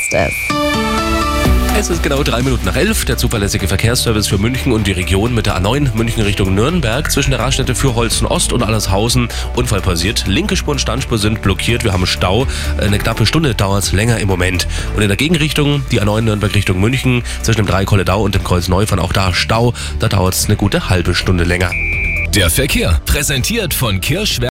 heißt es. Es ist genau drei Minuten nach elf. Der zuverlässige Verkehrsservice für München und die Region mit der A9 München Richtung Nürnberg zwischen der Raststätte für Holzen Ost und Allershausen. Unfall passiert. Linke Spur und Standspur sind blockiert. Wir haben Stau. Eine knappe Stunde dauert es länger im Moment. Und in der Gegenrichtung, die A9 Nürnberg Richtung München, zwischen dem Dreikolledau und dem Kreuz Neufahren, auch da Stau. Da dauert es eine gute halbe Stunde länger. Der Verkehr präsentiert von Kirschwerk.